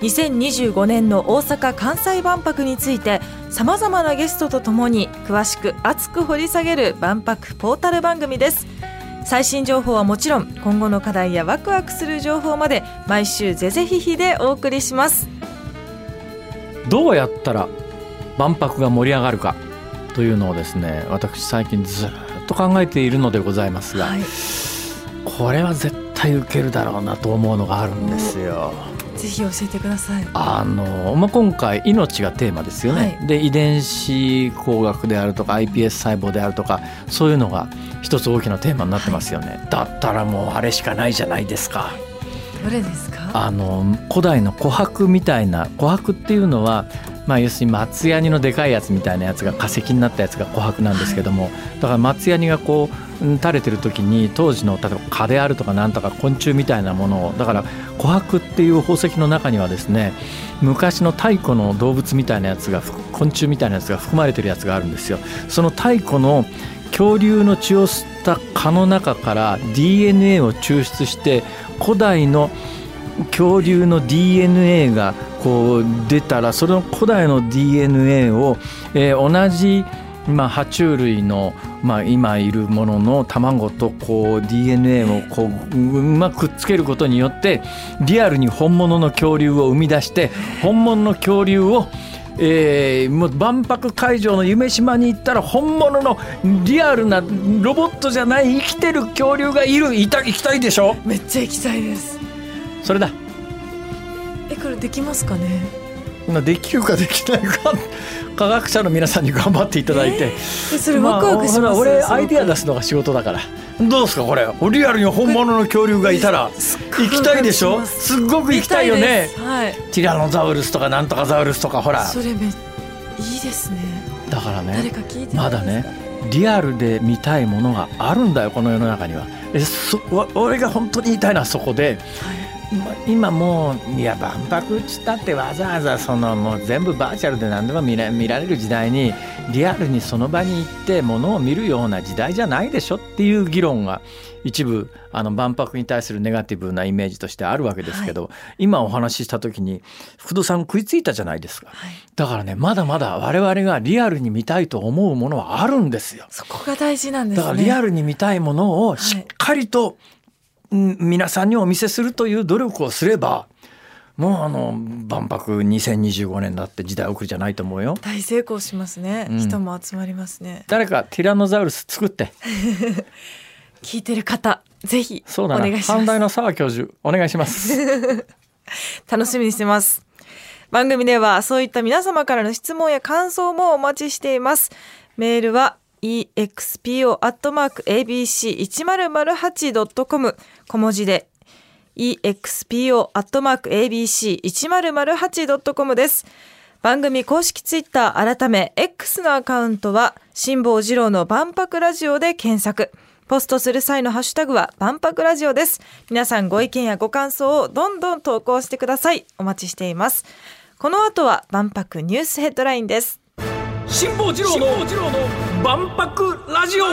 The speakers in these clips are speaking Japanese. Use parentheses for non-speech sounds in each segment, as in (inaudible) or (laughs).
2025年の大阪・関西万博についてさまざまなゲストとともに詳しく熱く掘り下げる万博ポータル番組です。最新情報はもちろん今後の課題やワクワクする情報まで毎週ぜぜひひでお送りします。どうやったら万博が盛り上がるかというのをですね私最近ずっと考えているのでございますが、はい。これは絶対受けるだろうなと思うのがあるんですよ。ぜひ教えてください。あのまあ、今回命がテーマですよね、はで遺伝子工学であるとか iPS 細胞であるとかそういうのが一つ大きなテーマになってますよね、だったらもうあれしかないじゃないですか。どれですか？あの古代の琥珀みたいな琥珀っていうのはまあ要するに松ヤニのでかいやつみたいなやつが化石になったやつが琥珀なんですけども、だから松ヤニがこううん垂れてる時に当時の例えば蚊であるとかなんとか昆虫みたいなものをだから琥珀っていう宝石の中にはですね昔の太古の動物みたいなやつがふ昆虫みたいなやつが含まれてるやつがあるんですよ。その太古の恐竜の血を吸った蚊の中から DNA を抽出して古代の恐竜の DNA がこう出たらその古代の DNA を、えー同じ、まあ、爬虫類の、まあ、今いるものの卵とこう DNA をこううまくくっつけることによってリアルに本物の恐竜を生み出して本物の恐竜をえーもう万博会場の夢島に行ったら本物のリアルなロボットじゃない生きてる恐竜がいる。いた行きたいでしょ？めっちゃ行きたいです。それだえこれできますかね？まあできるかできないか科学者の皆さんに頑張っていただいて、えそれワクワクします、俺アイデア出すのが仕事だから。どうですかこれ？リアルに本物の恐竜がいたら。行きたいでしょ？すすっごく行きたいよね。はい。ティラノザウルスとかなんとかザウルスとかほら。それめいいですね。だから誰ねまだねリアルで見たいものがあるんだよこの世の中には。えそわ俺が本当に言いたいのはそこでま今もういや万博っつったってわざわざそのもう全部バーチャルで何でも見ら見られる時代にリアルにその場に行ってものを見るような時代じゃないでしょっていう議論が一部あの万博に対するネガティブなイメージとしてあるわけですけど、今お話しした時に福戸さん食いついたじゃないですか。はい。だからねまだまだ我々がリアルに見たいと思うものはあるんですよ。そこが大事なんですね。だからリアルに見たいものをしっかりと、うん皆さんにお見せするという努力をすればもうあの万博2025年だって時代遅れじゃないと思うよ。大成功しますね、うん。人も集まりますね。誰かティラノザウルス作って。(laughs) 聞いてる方ぜひおそうだ願いします。な阪大の沢教授お願いします。(laughs) 楽しみにしてます。番組ではそういった皆様からの質問や感想もお待ちしています。メールは expo.abc1008.com 小文字で。Expo.abc1008.com です。番組公式ツイッター改め X のアカウントは辛坊治郎の万博ラジオで検索。ポストする際のハッシュタグは万博ラジオです。皆さんご意見やご感想をどんどん投稿してください。お待ちしています。この後は万博ニュースヘッドラインです。辛坊治郎の万博ラジオ。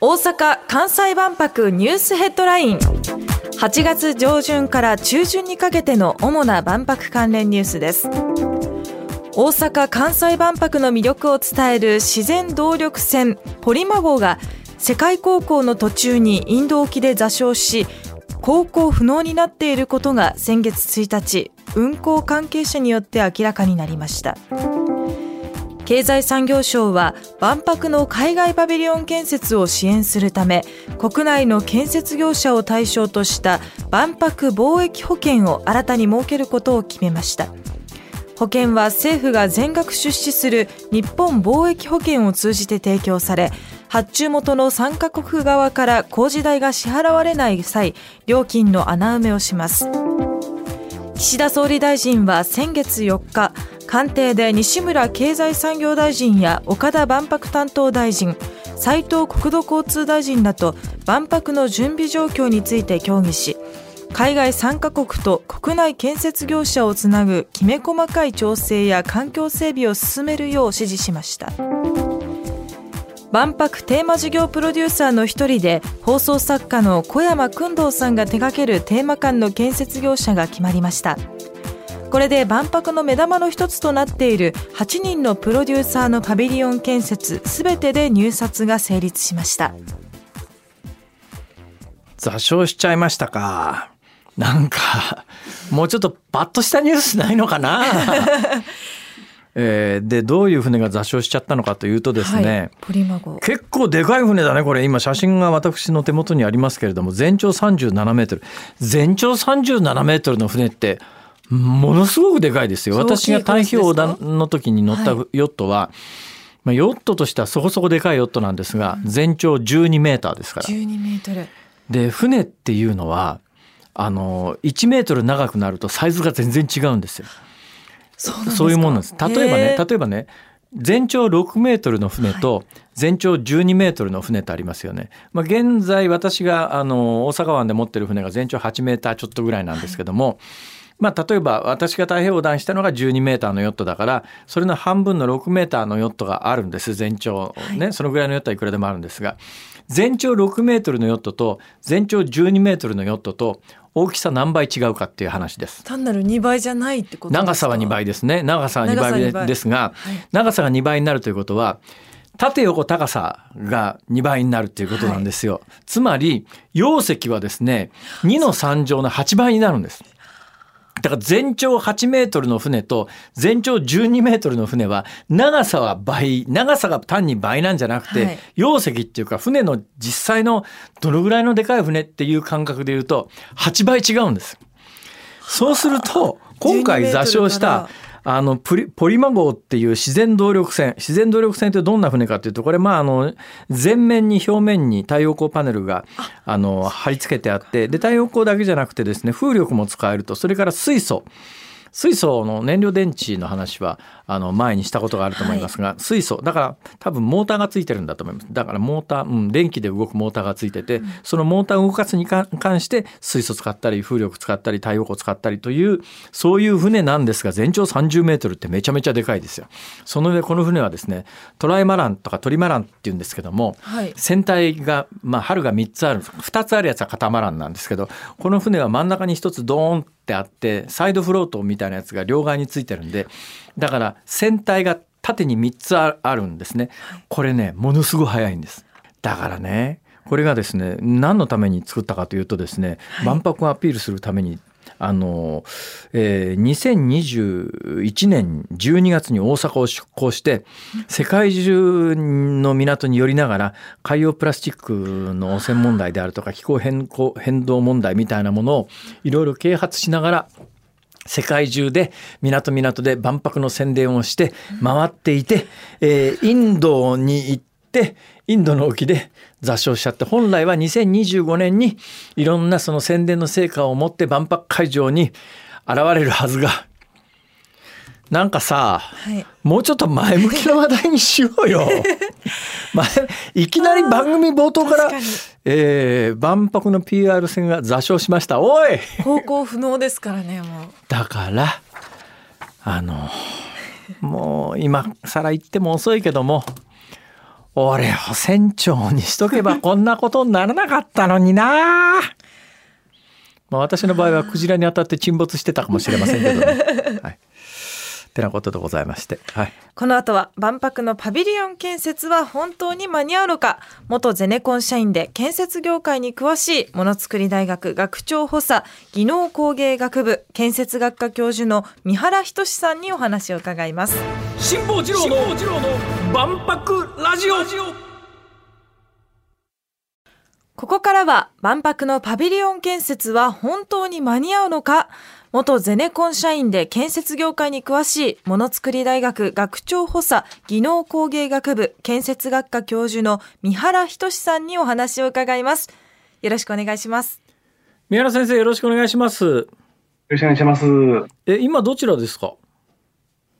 大阪・関西万博ニュースヘッドライン。8月上旬から中旬にかけての主な万博関連ニュースです。大阪・関西万博の魅力を伝える自然動力船ポリマ号が世界航行の途中にインド沖で座礁し航行不能になっていることが先月1日運航関係者によって明らかになりました。経済産業省は万博の海外パビリオン建設を支援するため国内の建設業者を対象とした万博貿易保険を新たに設けることを決めました。保険は政府が全額出資する日本貿易保険を通じて提供され発注元の参加国側から工事代が支払われない際料金の穴埋めをします。岸田総理大臣は先月4日官邸で西村経済産業大臣や岡田万博担当大臣斉藤国土交通大臣らと万博の準備状況について協議し海外3カ国と国内建設業者をつなぐきめ細かい調整や環境整備を進めるよう指示しました。万博テーマ事業プロデューサーの一人で放送作家の小山君堂さんが手掛けるテーマ館の建設業者が決まりました。これで万博の目玉の一つとなっている8人のプロデューサーのパビリオン建設すべてで入札が成立しました。座礁しちゃいましたか。なんかもうちょっとパッとしたニュースないのかな (laughs) えー、でどういう船が座礁しちゃったのかというとですね、はい、結構でかい船だねこれ。今写真が私の手元にありますけれども全長37メートル。全長37メートルの船ってものすごくでかいですよ。私が太平洋の時に乗ったヨットは、はいまあ、ヨットとしてはそこそこでかいヨットなんですが、全長12メーターですから。12メートル。で船っていうのはあの1メートル長くなるとサイズが全然違うんですよ。そういうもんなんです。例えばね例えばね全長6メートルの船と全長12メートルの船ってありますよね。まあ、現在私があの大阪湾で持ってる船が全長8メーターちょっとぐらいなんですけども、はい。まあ、例えば私が太平洋横断したのが12メーターのヨットだからそれの半分の6メーターのヨットがあるんです。全長ね、はい、そのぐらいのヨットはいくらでもあるんですが全長6メートルのヨットと全長12メートルのヨットと大きさ何倍違うかっていう話です。単なる2倍じゃないってこと長さは2倍ですね。長さは2倍ですが、はい、長さが2倍になるということは、縦横高さが2倍になるっていうことなんですよ。はい、つまり、容積はですね、2の3乗の8倍になるんです。だから全長8メートルの船と全長12メートルの船は長さは倍長さが単に倍なんじゃなくて、はい、容積っていうか船の実際のどのぐらいのでかい船っていう感覚で言うと8倍違うんです。そうすると今回座礁したあのポリポリマ号っていう自然動力船。自然動力船ってどんな船かっていうとこれまああの全面に表面に太陽光パネルがあ。の貼り付けてあってで太陽光だけじゃなくてですね風力も使えると。それから水素。水素の燃料電池の話はあの前にしたことがあると思いますが、はい、水素。だから多分モーターがついてるんだと思います。だからモーター、うん、電気で動くモーターがついてて、うん、そのモーターを動かすに関して水素使ったり風力使ったり太陽光使ったりというそういう船なんですが全長30メートルってめちゃめちゃでかいですよ。その上この船はですねトライマランとかトリマランっていうんですけども、はい、船体がまあ春が3つある2つあるやつはカタマランなんですけどこの船は真ん中に1つドーンってあってサイドフロートみたいなやつが両側についてるんでだから船体が縦に3つあるんですね。これねものすごい速いんです。だからねこれがですね何のために作ったかというとですね、万博をアピールするためにあの、えー、2021年12月に大阪を出港して世界中の港に寄りながら海洋プラスチックの汚染問題であるとか気候変動問題みたいなものをいろいろ啓発しながら世界中で港港で万博の宣伝をして回っていて、えー、インドに行ってインドの沖で座礁しちゃって本来は2025年にいろんなその宣伝の成果を持って万博会場に現れるはずがなんかさ、はい、もうちょっと前向きな話題にしようよ。(laughs) まあ、いきなり番組冒頭からかえー、万博の PR 戦が座礁しました。おい！方向不能ですからねもう。だからあのもう今更言っても遅いけども俺を船長にしとけば (laughs) こんなことにならなかったのにな。まあ私の場合はクジラに当たって沈没してたかもしれませんけどね。(laughs) はいてなことでございまして、はい、この後は万博のパビリオン建設は本当に間に合うのか？元ゼネコン社員で建設業界に詳しいものづくり大学学長補佐技能工芸学部建設学科教授の三原仁さんにお話を伺います。辛坊治郎の万博ラジオここからは万博のパビリオン建設は本当に間に合うのか？元ゼネコン社員で建設業界に詳しいものづくり大学学長補佐技能工芸学部建設学科教授の三原仁さんにお話を伺います。よろしくお願いします。三原先生よろしくお願いします。ろしくお願いします。え、今どちらですか？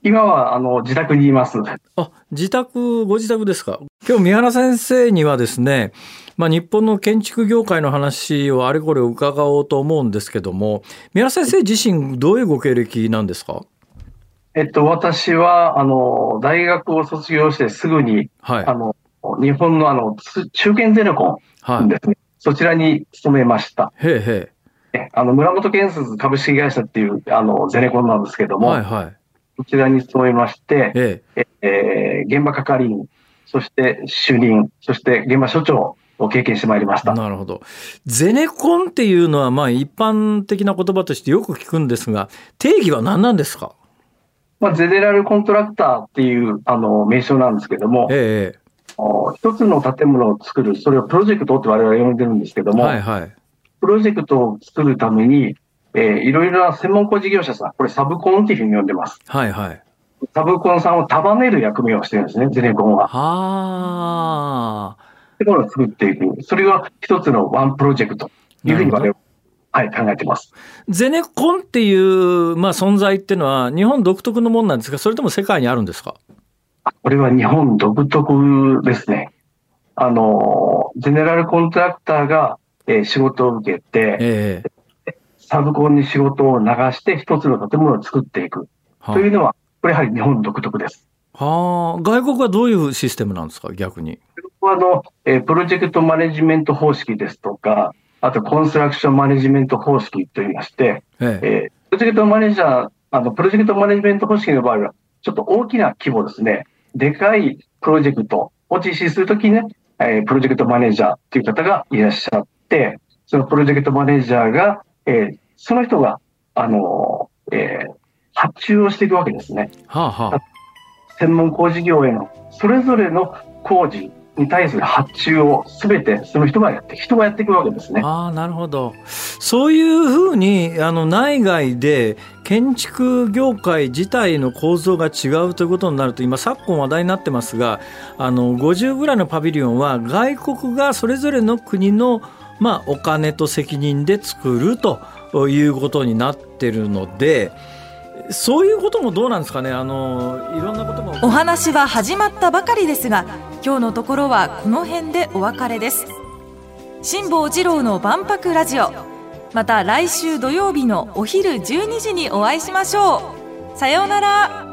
今は、あの、自宅にいます。あ、自宅、ご自宅ですか？今日、三原先生にはですね、まあ、日本の建築業界の話をあれこれ伺おうと思うんですけども、三原先生自身、どういうご経歴なんですか？えっと、私は、あの、大学を卒業してすぐに、はい。あの、日本のあの、つ中堅ゼネコはい。ンですね。そちらに勤めました。へえへえあの、村本建設株式会社っていう、あの、ゼネコンなんですけどえ。も、はいはい。こちらに勤めまして、ええ。えー現場係員、そして主任、そして現場所長を経験してまいりました。なるほど。ゼネコンっていうのは、まあ、一般的な言葉としてよく聞くんですが、定義は何なんですか？まあ、ゼネラルコントラクターっていう、あの、名称なんですけども、ええお一つの建物を作る、それをプロジェクトって我々は呼んでるんですけどええ。も、はいはい。プロジェクトを作るために、えーいろいろな専門工事業者さん、これサブコンっていうふうに呼んでます。はいはい。サブコンさんを束ねる役目をしてるんですね、ゼネコンは。はあ。ってものを作っていく。それが一つのワンプロジェクトというふうに我々は、はい、考えてます。ゼネコンっていう、まあ、存在っていうのは日本独特のものなんですか？それとも世界にあるんですか？あこれは日本独特ですね。あの、ゼネラルコントラクターが、えー仕事を受けて、ええサブコンに仕事を流して一つの建物を作っていくはというのは、これやはり日本独特です。あはあ外国はどういうシステムなんですか？逆に。あの、えープロジェクトマネジメント方式ですとか、あとコンストラクションマネジメント方式といいまして、えええープロジェクトマネージャー、あの、プロジェクトマネジメント方式の場合は、ちょっと大きな規模ですね。でかいプロジェクトを実施するときにね、えープロジェクトマネージャーという方がいらっしゃって、そのプロジェクトマネージャーが、えーその人が、あのーえー発注をしていくわけですね。はあはあ専門工事業への、それぞれの工事に対する発注をすべてその人がやって、人がやっていくわけですね。ああなるほどそういうふうにあの内外で建築業界自体の構造が違うということになると今昨今話題になってますがあの50ぐらいのパビリオンは外国がそれぞれの国の、まあ、お金と責任で作るということになってるのでそういうこともどうなんですかね。あのいろんなこともお話は始まったばかりですが今日のところはこの辺でお別れです。辛坊治郎の万博ラジオ。また来週土曜日のお昼12時にお会いしましょう。さようなら。